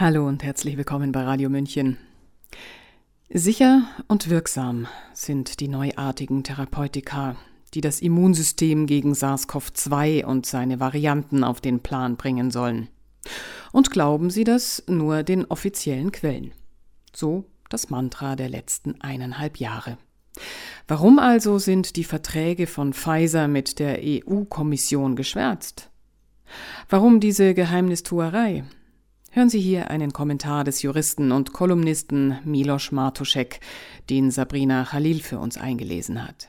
Hallo und herzlich willkommen bei Radio München. Sicher und wirksam sind die neuartigen Therapeutika, die das Immunsystem gegen SARS-CoV-2 und seine Varianten auf den Plan bringen sollen. Und glauben Sie das nur den offiziellen Quellen. So das Mantra der letzten eineinhalb Jahre. Warum also sind die Verträge von Pfizer mit der EU-Kommission geschwärzt? Warum diese Geheimnistuerei? Hören Sie hier einen Kommentar des Juristen und Kolumnisten Milos Martuschek, den Sabrina Khalil für uns eingelesen hat.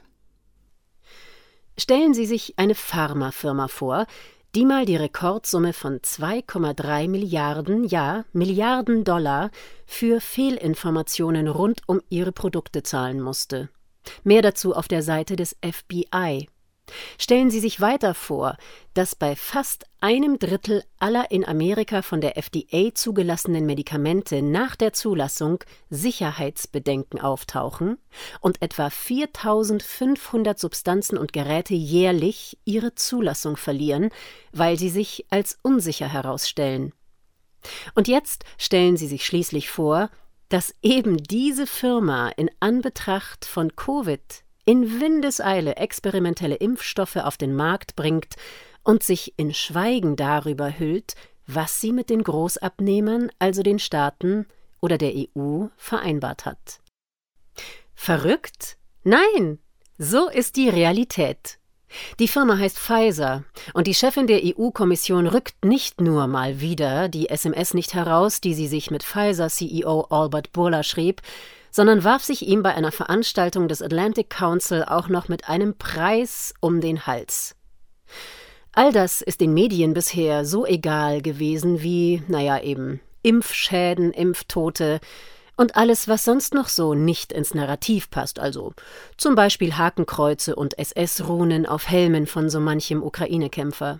Stellen Sie sich eine Pharmafirma vor, die mal die Rekordsumme von 2,3 Milliarden, ja, Milliarden Dollar für Fehlinformationen rund um ihre Produkte zahlen musste. Mehr dazu auf der Seite des FBI. Stellen Sie sich weiter vor, dass bei fast einem Drittel aller in Amerika von der FDA zugelassenen Medikamente nach der Zulassung Sicherheitsbedenken auftauchen und etwa 4500 Substanzen und Geräte jährlich ihre Zulassung verlieren, weil sie sich als unsicher herausstellen. Und jetzt stellen Sie sich schließlich vor, dass eben diese Firma in Anbetracht von Covid in Windeseile experimentelle Impfstoffe auf den Markt bringt und sich in Schweigen darüber hüllt, was sie mit den Großabnehmern, also den Staaten oder der EU, vereinbart hat. Verrückt? Nein, so ist die Realität. Die Firma heißt Pfizer und die Chefin der EU-Kommission rückt nicht nur mal wieder die SMS nicht heraus, die sie sich mit Pfizer-CEO Albert Burla schrieb, sondern warf sich ihm bei einer Veranstaltung des Atlantic Council auch noch mit einem Preis um den Hals. All das ist den Medien bisher so egal gewesen wie, naja, eben Impfschäden, Impftote und alles, was sonst noch so nicht ins Narrativ passt, also zum Beispiel Hakenkreuze und SS-Runen auf Helmen von so manchem Ukraine-Kämpfer.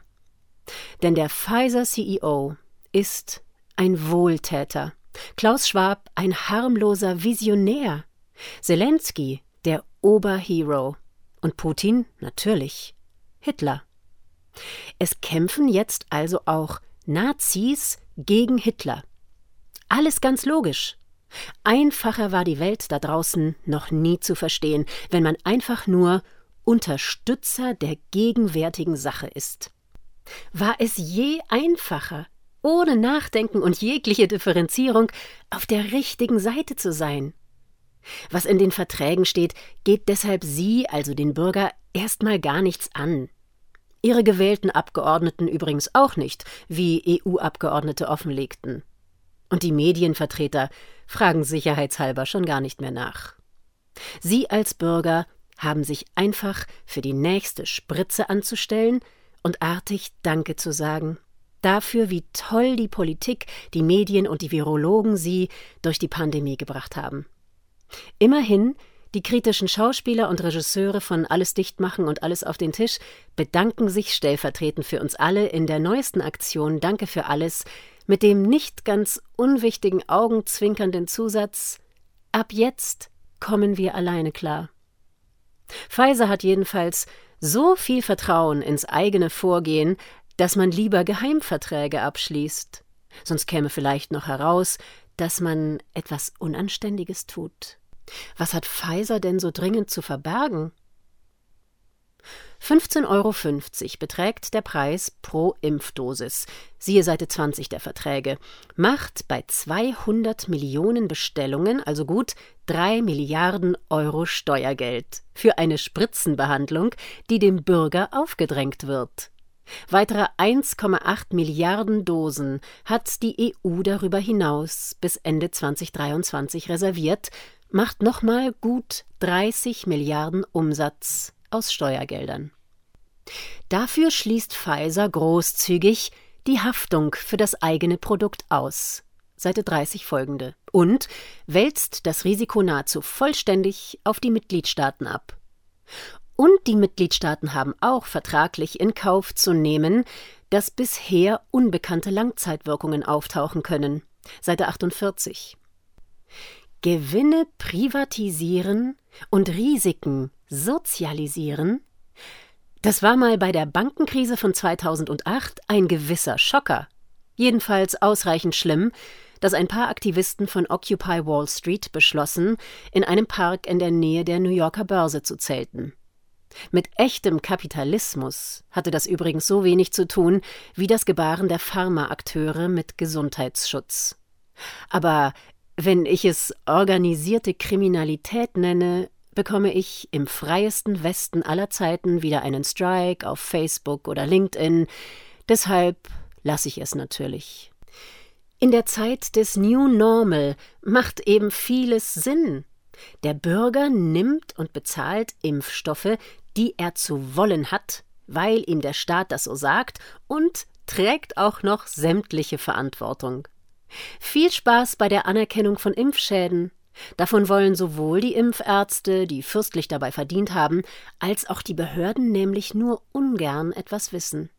Denn der Pfizer-CEO ist ein Wohltäter Klaus Schwab ein harmloser Visionär, Zelensky der Oberhero und Putin natürlich Hitler. Es kämpfen jetzt also auch Nazis gegen Hitler. Alles ganz logisch. Einfacher war die Welt da draußen noch nie zu verstehen, wenn man einfach nur Unterstützer der gegenwärtigen Sache ist. War es je einfacher, ohne Nachdenken und jegliche Differenzierung auf der richtigen Seite zu sein. Was in den Verträgen steht, geht deshalb Sie, also den Bürger, erstmal gar nichts an. Ihre gewählten Abgeordneten übrigens auch nicht, wie EU-Abgeordnete offenlegten. Und die Medienvertreter fragen sicherheitshalber schon gar nicht mehr nach. Sie als Bürger haben sich einfach für die nächste Spritze anzustellen und artig Danke zu sagen dafür, wie toll die Politik, die Medien und die Virologen sie durch die Pandemie gebracht haben. Immerhin, die kritischen Schauspieler und Regisseure von Alles dicht machen und alles auf den Tisch bedanken sich stellvertretend für uns alle in der neuesten Aktion Danke für alles mit dem nicht ganz unwichtigen augenzwinkernden Zusatz Ab jetzt kommen wir alleine klar. Pfizer hat jedenfalls so viel Vertrauen ins eigene Vorgehen, dass man lieber Geheimverträge abschließt. Sonst käme vielleicht noch heraus, dass man etwas Unanständiges tut. Was hat Pfizer denn so dringend zu verbergen? 15,50 Euro beträgt der Preis pro Impfdosis. Siehe Seite 20 der Verträge. Macht bei 200 Millionen Bestellungen also gut 3 Milliarden Euro Steuergeld für eine Spritzenbehandlung, die dem Bürger aufgedrängt wird. Weitere 1,8 Milliarden Dosen hat die EU darüber hinaus bis Ende 2023 reserviert, macht nochmal gut 30 Milliarden Umsatz aus Steuergeldern. Dafür schließt Pfizer großzügig die Haftung für das eigene Produkt aus. Seite 30 folgende. Und wälzt das Risiko nahezu vollständig auf die Mitgliedstaaten ab. Und die Mitgliedstaaten haben auch vertraglich in Kauf zu nehmen, dass bisher unbekannte Langzeitwirkungen auftauchen können. Seite 48. Gewinne privatisieren und Risiken sozialisieren? Das war mal bei der Bankenkrise von 2008 ein gewisser Schocker. Jedenfalls ausreichend schlimm, dass ein paar Aktivisten von Occupy Wall Street beschlossen, in einem Park in der Nähe der New Yorker Börse zu zelten. Mit echtem Kapitalismus hatte das übrigens so wenig zu tun wie das Gebaren der Pharmaakteure mit Gesundheitsschutz. Aber wenn ich es organisierte Kriminalität nenne, bekomme ich im freiesten Westen aller Zeiten wieder einen Strike auf Facebook oder LinkedIn. Deshalb lasse ich es natürlich. In der Zeit des New Normal macht eben vieles Sinn. Der Bürger nimmt und bezahlt Impfstoffe, die er zu wollen hat, weil ihm der Staat das so sagt, und trägt auch noch sämtliche Verantwortung. Viel Spaß bei der Anerkennung von Impfschäden. Davon wollen sowohl die Impfärzte, die fürstlich dabei verdient haben, als auch die Behörden nämlich nur ungern etwas wissen.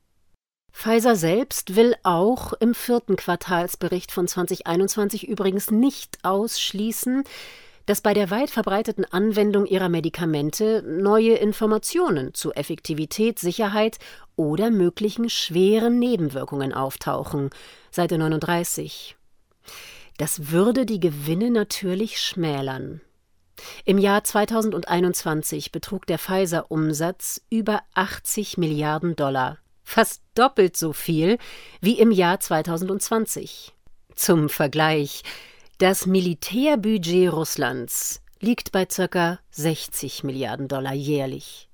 Pfizer selbst will auch im vierten Quartalsbericht von 2021 übrigens nicht ausschließen, dass bei der weit verbreiteten Anwendung ihrer Medikamente neue Informationen zu Effektivität, Sicherheit oder möglichen schweren Nebenwirkungen auftauchen. Seite 39. Das würde die Gewinne natürlich schmälern. Im Jahr 2021 betrug der Pfizer-Umsatz über 80 Milliarden Dollar, fast doppelt so viel wie im Jahr 2020. Zum Vergleich, das Militärbudget Russlands liegt bei ca. 60 Milliarden Dollar jährlich.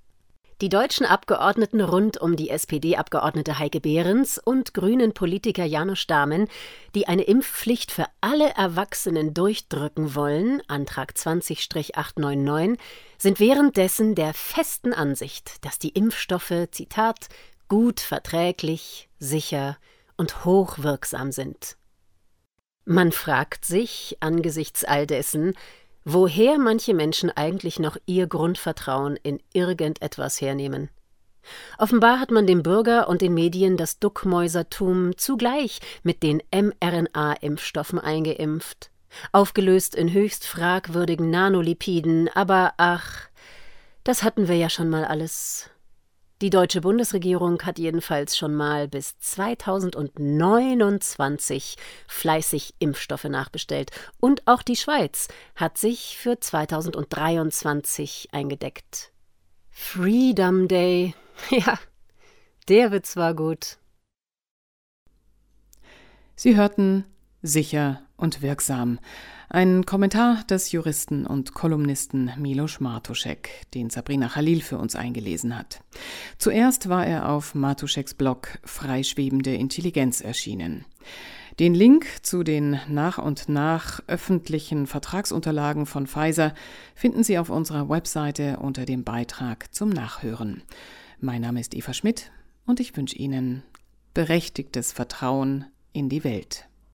Die deutschen Abgeordneten rund um die SPD-Abgeordnete Heike Behrens und grünen Politiker Janusz Dahmen, die eine Impfpflicht für alle Erwachsenen durchdrücken wollen, Antrag 20-899, sind währenddessen der festen Ansicht, dass die Impfstoffe, Zitat, gut verträglich, sicher und hochwirksam sind. Man fragt sich angesichts all dessen, woher manche Menschen eigentlich noch ihr Grundvertrauen in irgendetwas hernehmen. Offenbar hat man dem Bürger und den Medien das Duckmäusertum zugleich mit den mRNA-Impfstoffen eingeimpft, aufgelöst in höchst fragwürdigen Nanolipiden, aber ach, das hatten wir ja schon mal alles. Die deutsche Bundesregierung hat jedenfalls schon mal bis 2029 fleißig Impfstoffe nachbestellt. Und auch die Schweiz hat sich für 2023 eingedeckt. Freedom Day. Ja, der wird zwar gut. Sie hörten sicher und wirksam. Ein Kommentar des Juristen und Kolumnisten Milos Martuschek, den Sabrina Khalil für uns eingelesen hat. Zuerst war er auf Martuscheks Blog Freischwebende Intelligenz erschienen. Den Link zu den nach und nach öffentlichen Vertragsunterlagen von Pfizer finden Sie auf unserer Webseite unter dem Beitrag zum Nachhören. Mein Name ist Eva Schmidt und ich wünsche Ihnen berechtigtes Vertrauen in die Welt.